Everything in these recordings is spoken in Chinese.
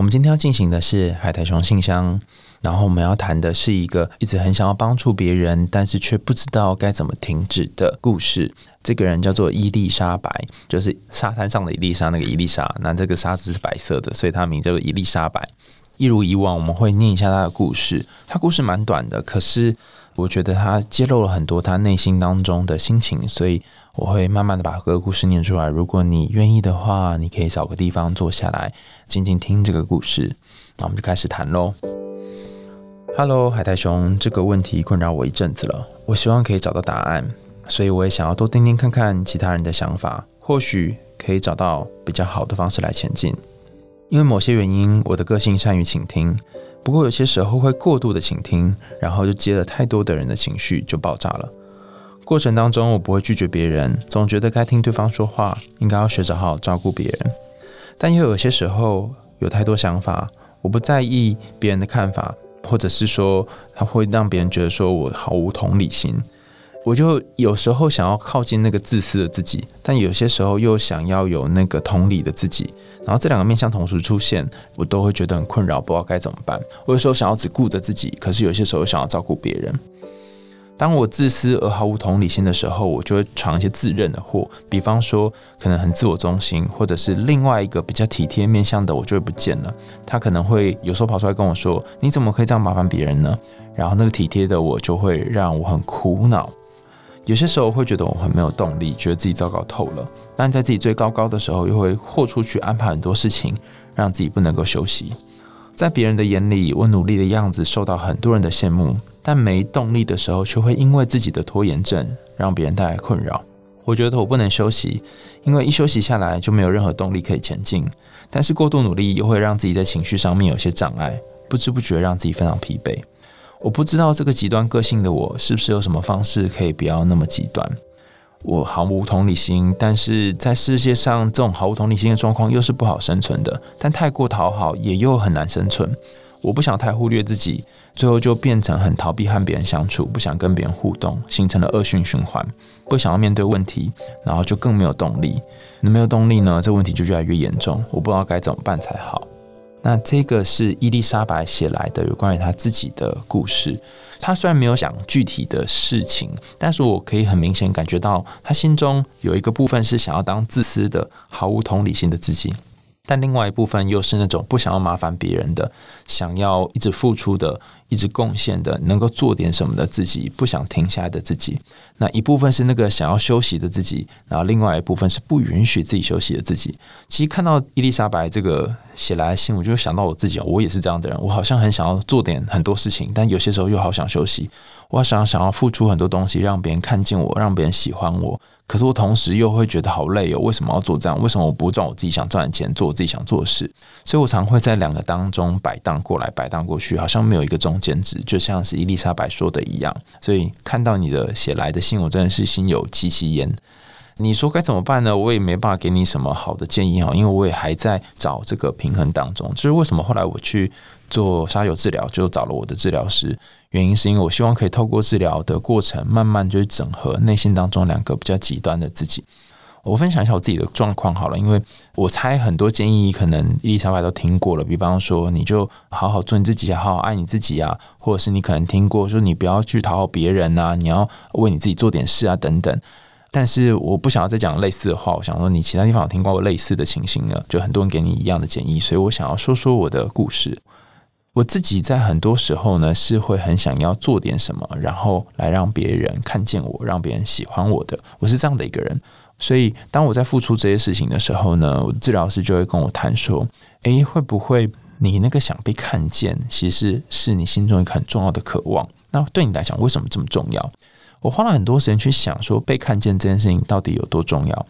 我们今天要进行的是海苔熊信箱，然后我们要谈的是一个一直很想要帮助别人，但是却不知道该怎么停止的故事。这个人叫做伊丽莎白，就是沙滩上的伊丽莎，那个伊丽莎。那这个沙子是白色的，所以他名叫做伊丽莎白。一如以往，我们会念一下他的故事。他故事蛮短的，可是我觉得他揭露了很多他内心当中的心情，所以我会慢慢的把各个故事念出来。如果你愿意的话，你可以找个地方坐下来，静静听这个故事。那我们就开始谈喽。Hello，海苔熊，这个问题困扰我一阵子了，我希望可以找到答案。所以我也想要多听听看看其他人的想法，或许可以找到比较好的方式来前进。因为某些原因，我的个性善于倾听，不过有些时候会过度的倾听，然后就接了太多的人的情绪就爆炸了。过程当中我不会拒绝别人，总觉得该听对方说话，应该要学着好好照顾别人。但又有些时候有太多想法，我不在意别人的看法，或者是说他会让别人觉得说我毫无同理心。我就有时候想要靠近那个自私的自己，但有些时候又想要有那个同理的自己，然后这两个面相同时出现，我都会觉得很困扰，不知道该怎么办。我有时候想要只顾着自己，可是有些时候又想要照顾别人。当我自私而毫无同理心的时候，我就会闯一些自认的祸，比方说可能很自我中心，或者是另外一个比较体贴面相的，我就会不见了。他可能会有时候跑出来跟我说：“你怎么可以这样麻烦别人呢？”然后那个体贴的我就会让我很苦恼。有些时候会觉得我很没有动力，觉得自己糟糕透了。但在自己最高高的时候，又会豁出去安排很多事情，让自己不能够休息。在别人的眼里，我努力的样子受到很多人的羡慕，但没动力的时候，却会因为自己的拖延症让别人带来困扰。我觉得我不能休息，因为一休息下来就没有任何动力可以前进。但是过度努力又会让自己在情绪上面有些障碍，不知不觉让自己非常疲惫。我不知道这个极端个性的我是不是有什么方式可以不要那么极端？我毫无同理心，但是在世界上这种毫无同理心的状况又是不好生存的。但太过讨好也又很难生存。我不想太忽略自己，最后就变成很逃避和别人相处，不想跟别人互动，形成了恶性循环。不想要面对问题，然后就更没有动力。那没有动力呢？这问题就越来越严重。我不知道该怎么办才好。那这个是伊丽莎白写来的有关于她自己的故事。她虽然没有讲具体的事情，但是我可以很明显感觉到，她心中有一个部分是想要当自私的、毫无同理心的自己。但另外一部分又是那种不想要麻烦别人的，想要一直付出的、一直贡献的，能够做点什么的自己，不想停下来的自己。那一部分是那个想要休息的自己，然后另外一部分是不允许自己休息的自己。其实看到伊丽莎白这个写来的信，我就想到我自己，我也是这样的人。我好像很想要做点很多事情，但有些时候又好想休息。我想想要付出很多东西，让别人看见我，让别人喜欢我。可是我同时又会觉得好累哦，为什么要做这样？为什么我不赚我自己想赚的钱，做我自己想做的事？所以我常会在两个当中摆荡过来，摆荡过去，好像没有一个中间值，就像是伊丽莎白说的一样。所以看到你的写来的信，我真的是心有戚戚焉。你说该怎么办呢？我也没办法给你什么好的建议哈，因为我也还在找这个平衡当中。就是为什么后来我去做沙友治疗，就找了我的治疗师。原因是因为我希望可以透过治疗的过程，慢慢就是整合内心当中两个比较极端的自己。我分享一下我自己的状况好了，因为我猜很多建议可能伊丽莎白都听过了，比方说你就好好做你自己，好好爱你自己啊，或者是你可能听过说你不要去讨好别人啊，你要为你自己做点事啊等等。但是我不想要再讲类似的话，我想说你其他地方有听过类似的情形呢，就很多人给你一样的建议，所以我想要说说我的故事。我自己在很多时候呢，是会很想要做点什么，然后来让别人看见我，让别人喜欢我的。我是这样的一个人，所以当我在付出这些事情的时候呢，治疗师就会跟我谈说：“诶，会不会你那个想被看见，其实是你心中一个很重要的渴望？那对你来讲，为什么这么重要？”我花了很多时间去想，说被看见这件事情到底有多重要。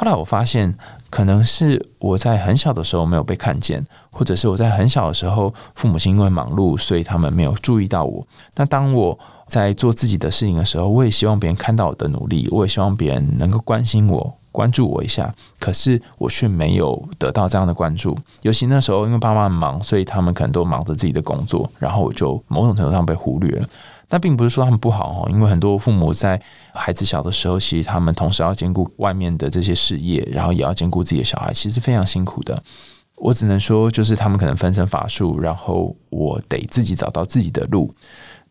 后来我发现，可能是我在很小的时候没有被看见，或者是我在很小的时候，父母亲因为忙碌，所以他们没有注意到我。那当我在做自己的事情的时候，我也希望别人看到我的努力，我也希望别人能够关心我，关注我一下，可是我却没有得到这样的关注。尤其那时候，因为爸妈忙，所以他们可能都忙着自己的工作，然后我就某种程度上被忽略了。但并不是说他们不好哦，因为很多父母在孩子小的时候，其实他们同时要兼顾外面的这些事业，然后也要兼顾自己的小孩，其实非常辛苦的。我只能说，就是他们可能分身乏术，然后我得自己找到自己的路。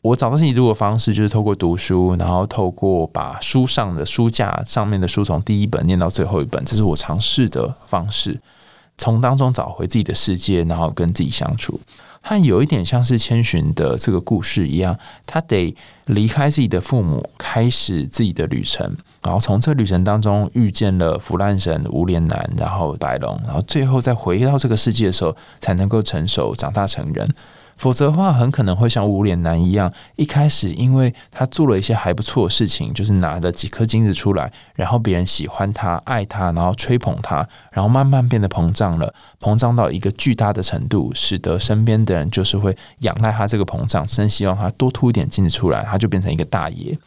我找到自己路的方式，就是透过读书，然后透过把书上的书架上面的书从第一本念到最后一本，这是我尝试的方式，从当中找回自己的世界，然后跟自己相处。他有一点像是千寻的这个故事一样，他得离开自己的父母，开始自己的旅程，然后从这旅程当中遇见了腐烂神、无脸男，然后白龙，然后最后再回到这个世界的时候，才能够成熟、长大成人。否则的话，很可能会像无脸男一样，一开始因为他做了一些还不错的事情，就是拿了几颗金子出来，然后别人喜欢他、爱他，然后吹捧他，然后慢慢变得膨胀了，膨胀到一个巨大的程度，使得身边的人就是会仰赖他这个膨胀，真希望他多吐一点金子出来，他就变成一个大爷。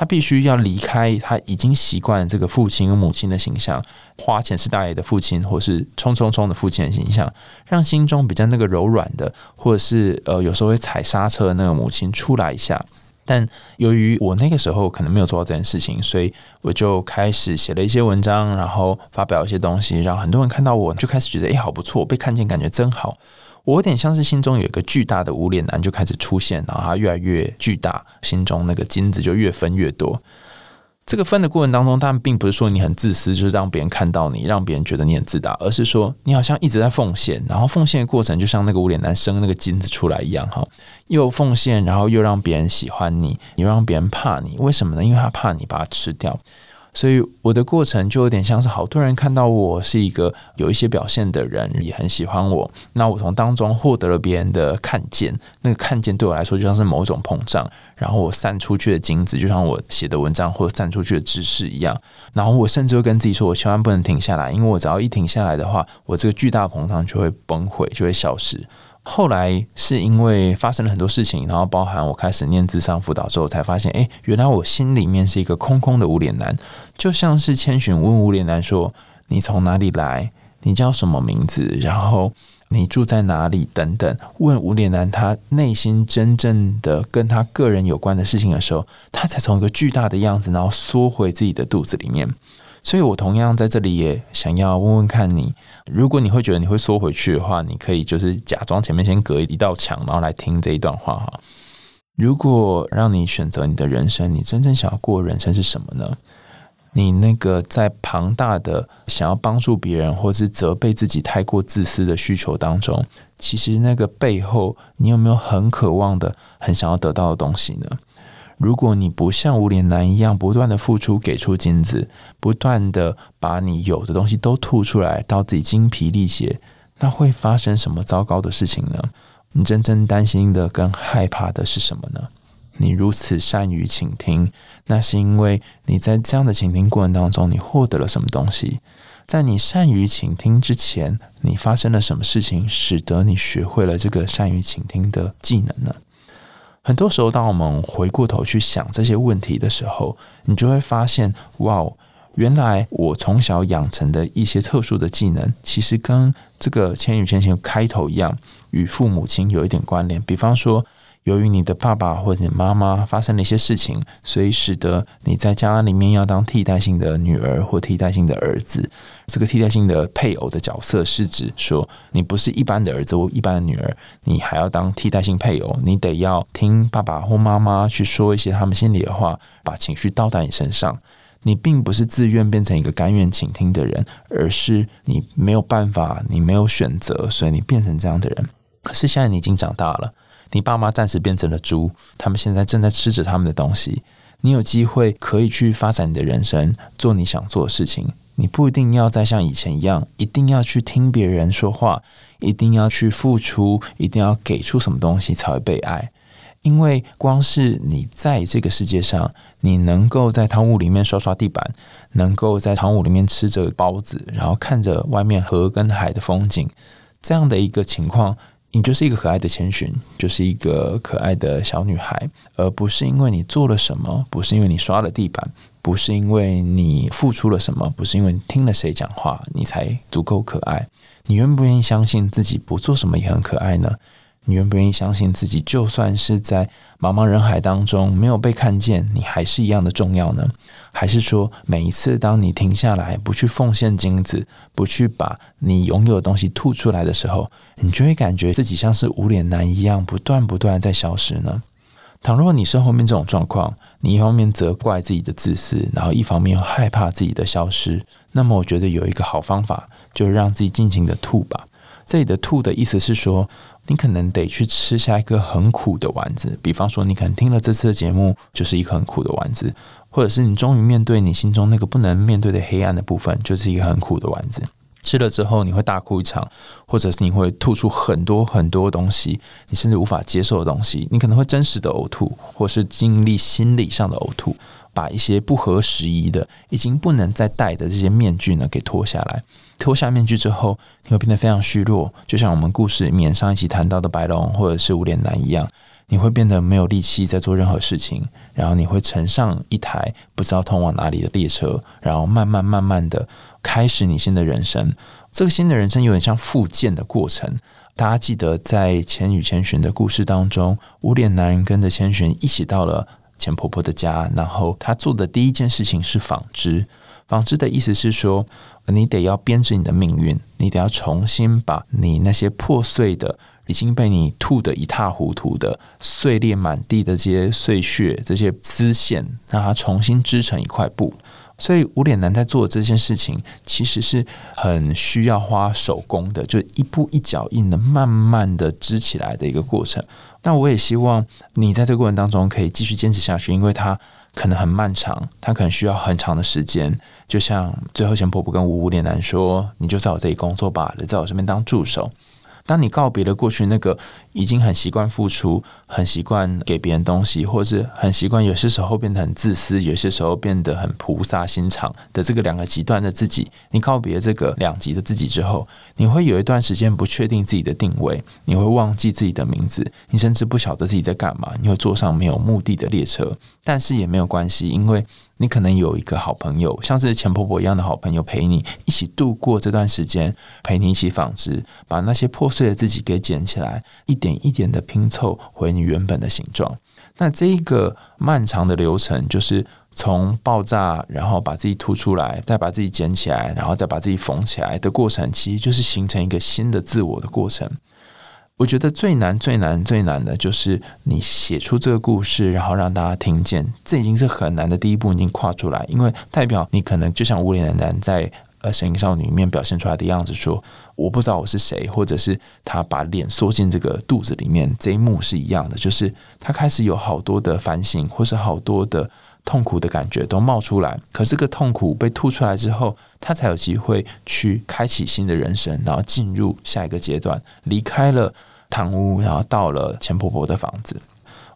他必须要离开他已经习惯这个父亲和母亲的形象，花钱是大爷的父亲，或是冲冲冲的父亲的形象，让心中比较那个柔软的，或者是呃有时候会踩刹车的那个母亲出来一下。但由于我那个时候可能没有做到这件事情，所以我就开始写了一些文章，然后发表一些东西，让很多人看到我，就开始觉得哎，好不错，被看见，感觉真好。我有点像是心中有一个巨大的无脸男就开始出现，然后他越来越巨大，心中那个金子就越分越多。这个分的过程当中，他们并不是说你很自私，就是让别人看到你，让别人觉得你很自大，而是说你好像一直在奉献，然后奉献的过程就像那个无脸男生那个金子出来一样，哈，又奉献，然后又让别人喜欢你，又让别人怕你，为什么呢？因为他怕你把它吃掉。所以我的过程就有点像是好多人看到我是一个有一些表现的人，也很喜欢我。那我从当中获得了别人的看见，那个看见对我来说就像是某种膨胀，然后我散出去的金子，就像我写的文章或散出去的知识一样。然后我甚至会跟自己说，我千万不能停下来，因为我只要一停下来的话，我这个巨大膨胀就会崩溃，就会消失。后来是因为发生了很多事情，然后包含我开始念智商辅导之后，才发现，哎，原来我心里面是一个空空的无脸男，就像是千寻问无脸男说：“你从哪里来？你叫什么名字？然后你住在哪里？”等等，问无脸男他内心真正的跟他个人有关的事情的时候，他才从一个巨大的样子，然后缩回自己的肚子里面。所以，我同样在这里也想要问问看你，如果你会觉得你会缩回去的话，你可以就是假装前面先隔一道墙，然后来听这一段话哈。如果让你选择你的人生，你真正想要过人生是什么呢？你那个在庞大的想要帮助别人，或是责备自己太过自私的需求当中，其实那个背后，你有没有很渴望的、很想要得到的东西呢？如果你不像无脸男一样不断的付出，给出金子，不断的把你有的东西都吐出来，到自己精疲力竭，那会发生什么糟糕的事情呢？你真正担心的跟害怕的是什么呢？你如此善于倾听，那是因为你在这样的倾听过程当中，你获得了什么东西？在你善于倾听之前，你发生了什么事情，使得你学会了这个善于倾听的技能呢？很多时候，当我们回过头去想这些问题的时候，你就会发现，哇，原来我从小养成的一些特殊的技能，其实跟这个《千与千寻》开头一样，与父母亲有一点关联。比方说。由于你的爸爸或者你妈妈发生了一些事情，所以使得你在家里面要当替代性的女儿或替代性的儿子。这个替代性的配偶的角色是指说，你不是一般的儿子或一般的女儿，你还要当替代性配偶，你得要听爸爸或妈妈去说一些他们心里的话，把情绪倒在你身上。你并不是自愿变成一个甘愿倾听的人，而是你没有办法，你没有选择，所以你变成这样的人。可是现在你已经长大了。你爸妈暂时变成了猪，他们现在正在吃着他们的东西。你有机会可以去发展你的人生，做你想做的事情。你不一定要再像以前一样，一定要去听别人说话，一定要去付出，一定要给出什么东西才会被爱。因为光是你在这个世界上，你能够在汤屋里面刷刷地板，能够在汤屋里面吃着包子，然后看着外面河跟海的风景，这样的一个情况。你就是一个可爱的千寻，就是一个可爱的小女孩，而不是因为你做了什么，不是因为你刷了地板，不是因为你付出了什么，不是因为你听了谁讲话，你才足够可爱。你愿不愿意相信自己不做什么也很可爱呢？你愿不愿意相信自己，就算是在茫茫人海当中没有被看见，你还是一样的重要呢？还是说，每一次当你停下来，不去奉献金子，不去把你拥有的东西吐出来的时候，你就会感觉自己像是无脸男一样，不断不断在消失呢？倘若你是后面这种状况，你一方面责怪自己的自私，然后一方面又害怕自己的消失，那么我觉得有一个好方法，就是让自己尽情的吐吧。这里的吐的意思是说，你可能得去吃下一个很苦的丸子，比方说你可能听了这次的节目，就是一个很苦的丸子，或者是你终于面对你心中那个不能面对的黑暗的部分，就是一个很苦的丸子。吃了之后，你会大哭一场，或者是你会吐出很多很多东西，你甚至无法接受的东西。你可能会真实的呕吐，或是经历心理上的呕吐，把一些不合时宜的、已经不能再戴的这些面具呢给脱下来。脱下面具之后，你会变得非常虚弱，就像我们故事里面上一期谈到的白龙或者是无脸男一样。你会变得没有力气在做任何事情，然后你会乘上一台不知道通往哪里的列车，然后慢慢慢慢的开始你新的人生。这个新的人生有点像复健的过程。大家记得在千与千寻的故事当中，无脸男跟着千寻一起到了钱婆婆的家，然后他做的第一件事情是纺织。纺织的意思是说，你得要编织你的命运，你得要重新把你那些破碎的。已经被你吐得一塌糊涂的碎裂满地的这些碎屑、这些丝线，让它重新织成一块布。所以无脸男在做这件事情，其实是很需要花手工的，就一步一脚印的，慢慢的织起来的一个过程。但我也希望你在这个过程当中可以继续坚持下去，因为它可能很漫长，它可能需要很长的时间。就像最后前婆婆跟五五脸男说：“你就在我这里工作吧，你在我身边当助手。”当你告别了过去那个已经很习惯付出、很习惯给别人东西，或是很习惯有些时候变得很自私、有些时候变得很菩萨心肠的这个两个极端的自己，你告别这个两极的自己之后，你会有一段时间不确定自己的定位，你会忘记自己的名字，你甚至不晓得自己在干嘛，你会坐上没有目的的列车，但是也没有关系，因为。你可能有一个好朋友，像是钱婆婆一样的好朋友，陪你一起度过这段时间，陪你一起纺织，把那些破碎的自己给捡起来，一点一点的拼凑回原本的形状。那这一个漫长的流程，就是从爆炸，然后把自己吐出来，再把自己捡起来，然后再把自己缝起来的过程，其实就是形成一个新的自我的过程。我觉得最难、最难、最难的就是你写出这个故事，然后让大家听见，这已经是很难的第一步，已经跨出来。因为代表你可能就像无脸男在呃《神隐少女》里面表现出来的样子，说我不知道我是谁，或者是他把脸缩进这个肚子里面，这一幕是一样的，就是他开始有好多的反省，或是好多的痛苦的感觉都冒出来。可这个痛苦被吐出来之后，他才有机会去开启新的人生，然后进入下一个阶段，离开了。堂屋，然后到了钱婆婆的房子。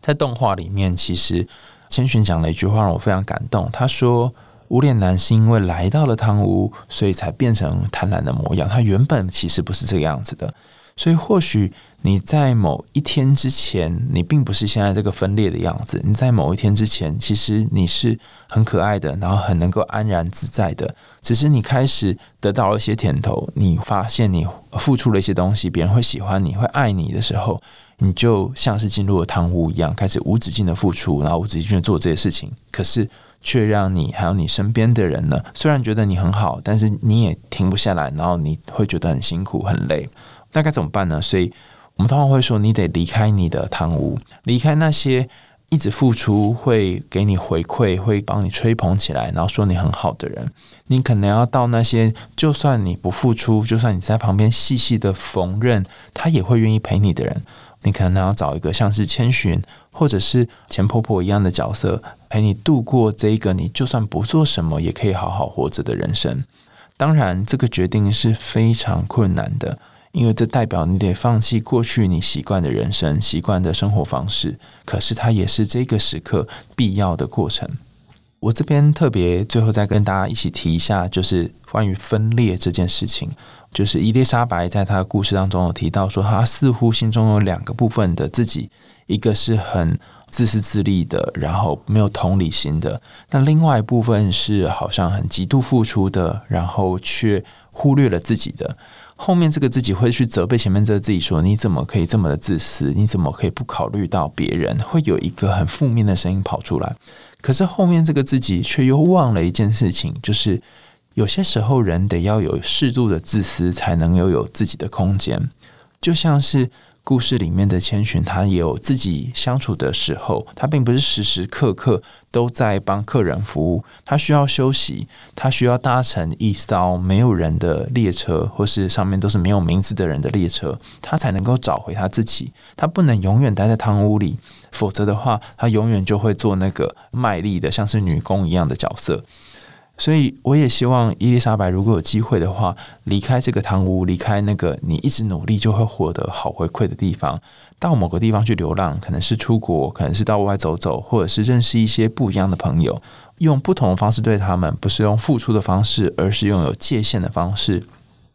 在动画里面，其实千寻讲了一句话让我非常感动。他说：“无脸男是因为来到了汤屋，所以才变成贪婪的模样。他原本其实不是这个样子的。所以或许。”你在某一天之前，你并不是现在这个分裂的样子。你在某一天之前，其实你是很可爱的，然后很能够安然自在的。只是你开始得到了一些甜头，你发现你付出了一些东西，别人会喜欢你，会爱你的时候，你就像是进入了汤屋一样，开始无止境的付出，然后无止境的做这些事情。可是却让你还有你身边的人呢，虽然觉得你很好，但是你也停不下来，然后你会觉得很辛苦、很累。那该怎么办呢？所以。我们通常会说，你得离开你的堂屋，离开那些一直付出、会给你回馈、会帮你吹捧起来，然后说你很好的人。你可能要到那些，就算你不付出，就算你在旁边细细的缝纫，他也会愿意陪你的人。你可能要找一个像是千寻或者是钱婆婆一样的角色，陪你度过这一个你就算不做什么也可以好好活着的人生。当然，这个决定是非常困难的。因为这代表你得放弃过去你习惯的人生、习惯的生活方式，可是它也是这个时刻必要的过程。我这边特别最后再跟大家一起提一下，就是关于分裂这件事情。就是伊丽莎白在她的故事当中有提到说，她似乎心中有两个部分的自己，一个是很自私自利的，然后没有同理心的；那另外一部分是好像很极度付出的，然后却忽略了自己的。后面这个自己会去责备前面这个自己，说你怎么可以这么的自私？你怎么可以不考虑到别人？会有一个很负面的声音跑出来。可是后面这个自己却又忘了一件事情，就是有些时候人得要有适度的自私，才能拥有自己的空间。就像是。故事里面的千寻，他也有自己相处的时候，他并不是时时刻刻都在帮客人服务，他需要休息，他需要搭乘一艘没有人的列车，或是上面都是没有名字的人的列车，他才能够找回他自己。他不能永远待在汤屋里，否则的话，他永远就会做那个卖力的，像是女工一样的角色。所以，我也希望伊丽莎白如果有机会的话，离开这个堂屋，离开那个你一直努力就会获得好回馈的地方，到某个地方去流浪，可能是出国，可能是到外走走，或者是认识一些不一样的朋友，用不同的方式对他们，不是用付出的方式，而是用有界限的方式，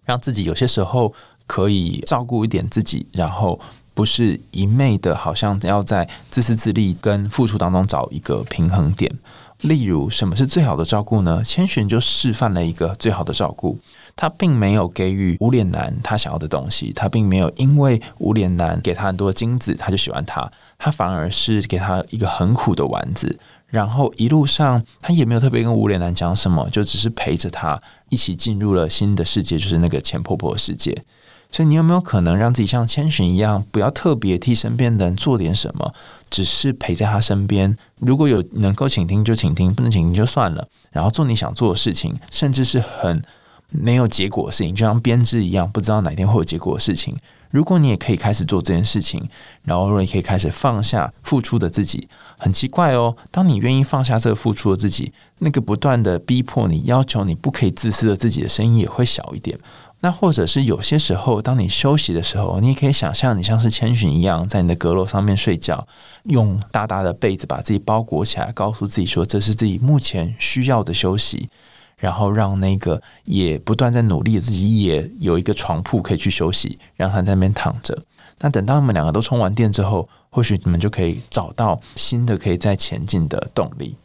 让自己有些时候可以照顾一点自己，然后不是一昧的，好像要在自私自利跟付出当中找一个平衡点。例如，什么是最好的照顾呢？千寻就示范了一个最好的照顾。他并没有给予无脸男他想要的东西，他并没有因为无脸男给他很多金子，他就喜欢他。他反而是给他一个很苦的丸子，然后一路上他也没有特别跟无脸男讲什么，就只是陪着他一起进入了新的世界，就是那个钱婆婆世界。所以，你有没有可能让自己像千寻一样，不要特别替身边的人做点什么，只是陪在他身边？如果有能够倾听就倾听，不能倾听就算了。然后做你想做的事情，甚至是很没有结果的事情，就像编织一样，不知道哪天会有结果的事情。如果你也可以开始做这件事情，然后你可以开始放下付出的自己，很奇怪哦。当你愿意放下这个付出的自己，那个不断的逼迫你、要求你不可以自私的自己的声音也会小一点。那或者是有些时候，当你休息的时候，你也可以想象你像是千寻一样，在你的阁楼上面睡觉，用大大的被子把自己包裹起来，告诉自己说这是自己目前需要的休息，然后让那个也不断在努力自己也有一个床铺可以去休息，让他在那边躺着。那等到你们两个都充完电之后，或许你们就可以找到新的可以再前进的动力。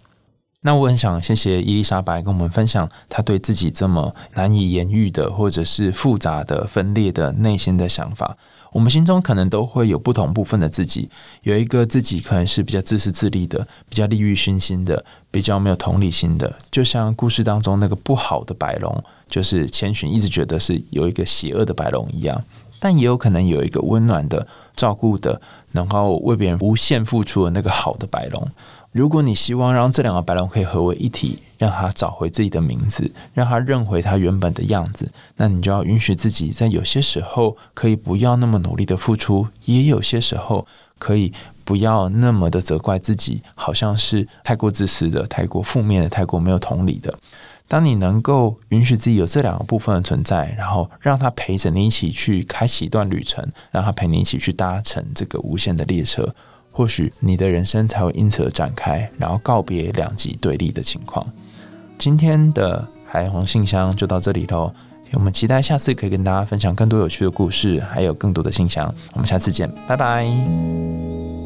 那我很想谢谢伊丽莎白跟我们分享她对自己这么难以言喻的，或者是复杂的、分裂的内心的想法。我们心中可能都会有不同部分的自己，有一个自己可能是比较自私自利的，比较利欲熏心的，比较没有同理心的。就像故事当中那个不好的白龙，就是千寻一直觉得是有一个邪恶的白龙一样。但也有可能有一个温暖的、照顾的，能够为别人无限付出的那个好的白龙。如果你希望让这两个白龙可以合为一体，让他找回自己的名字，让他认回他原本的样子，那你就要允许自己在有些时候可以不要那么努力的付出，也有些时候可以不要那么的责怪自己，好像是太过自私的、太过负面的、太过没有同理的。当你能够允许自己有这两个部分的存在，然后让他陪着你一起去开启一段旅程，让他陪你一起去搭乘这个无限的列车。或许你的人生才会因此而展开，然后告别两极对立的情况。今天的海虹信箱就到这里喽，我们期待下次可以跟大家分享更多有趣的故事，还有更多的信箱。我们下次见，拜拜。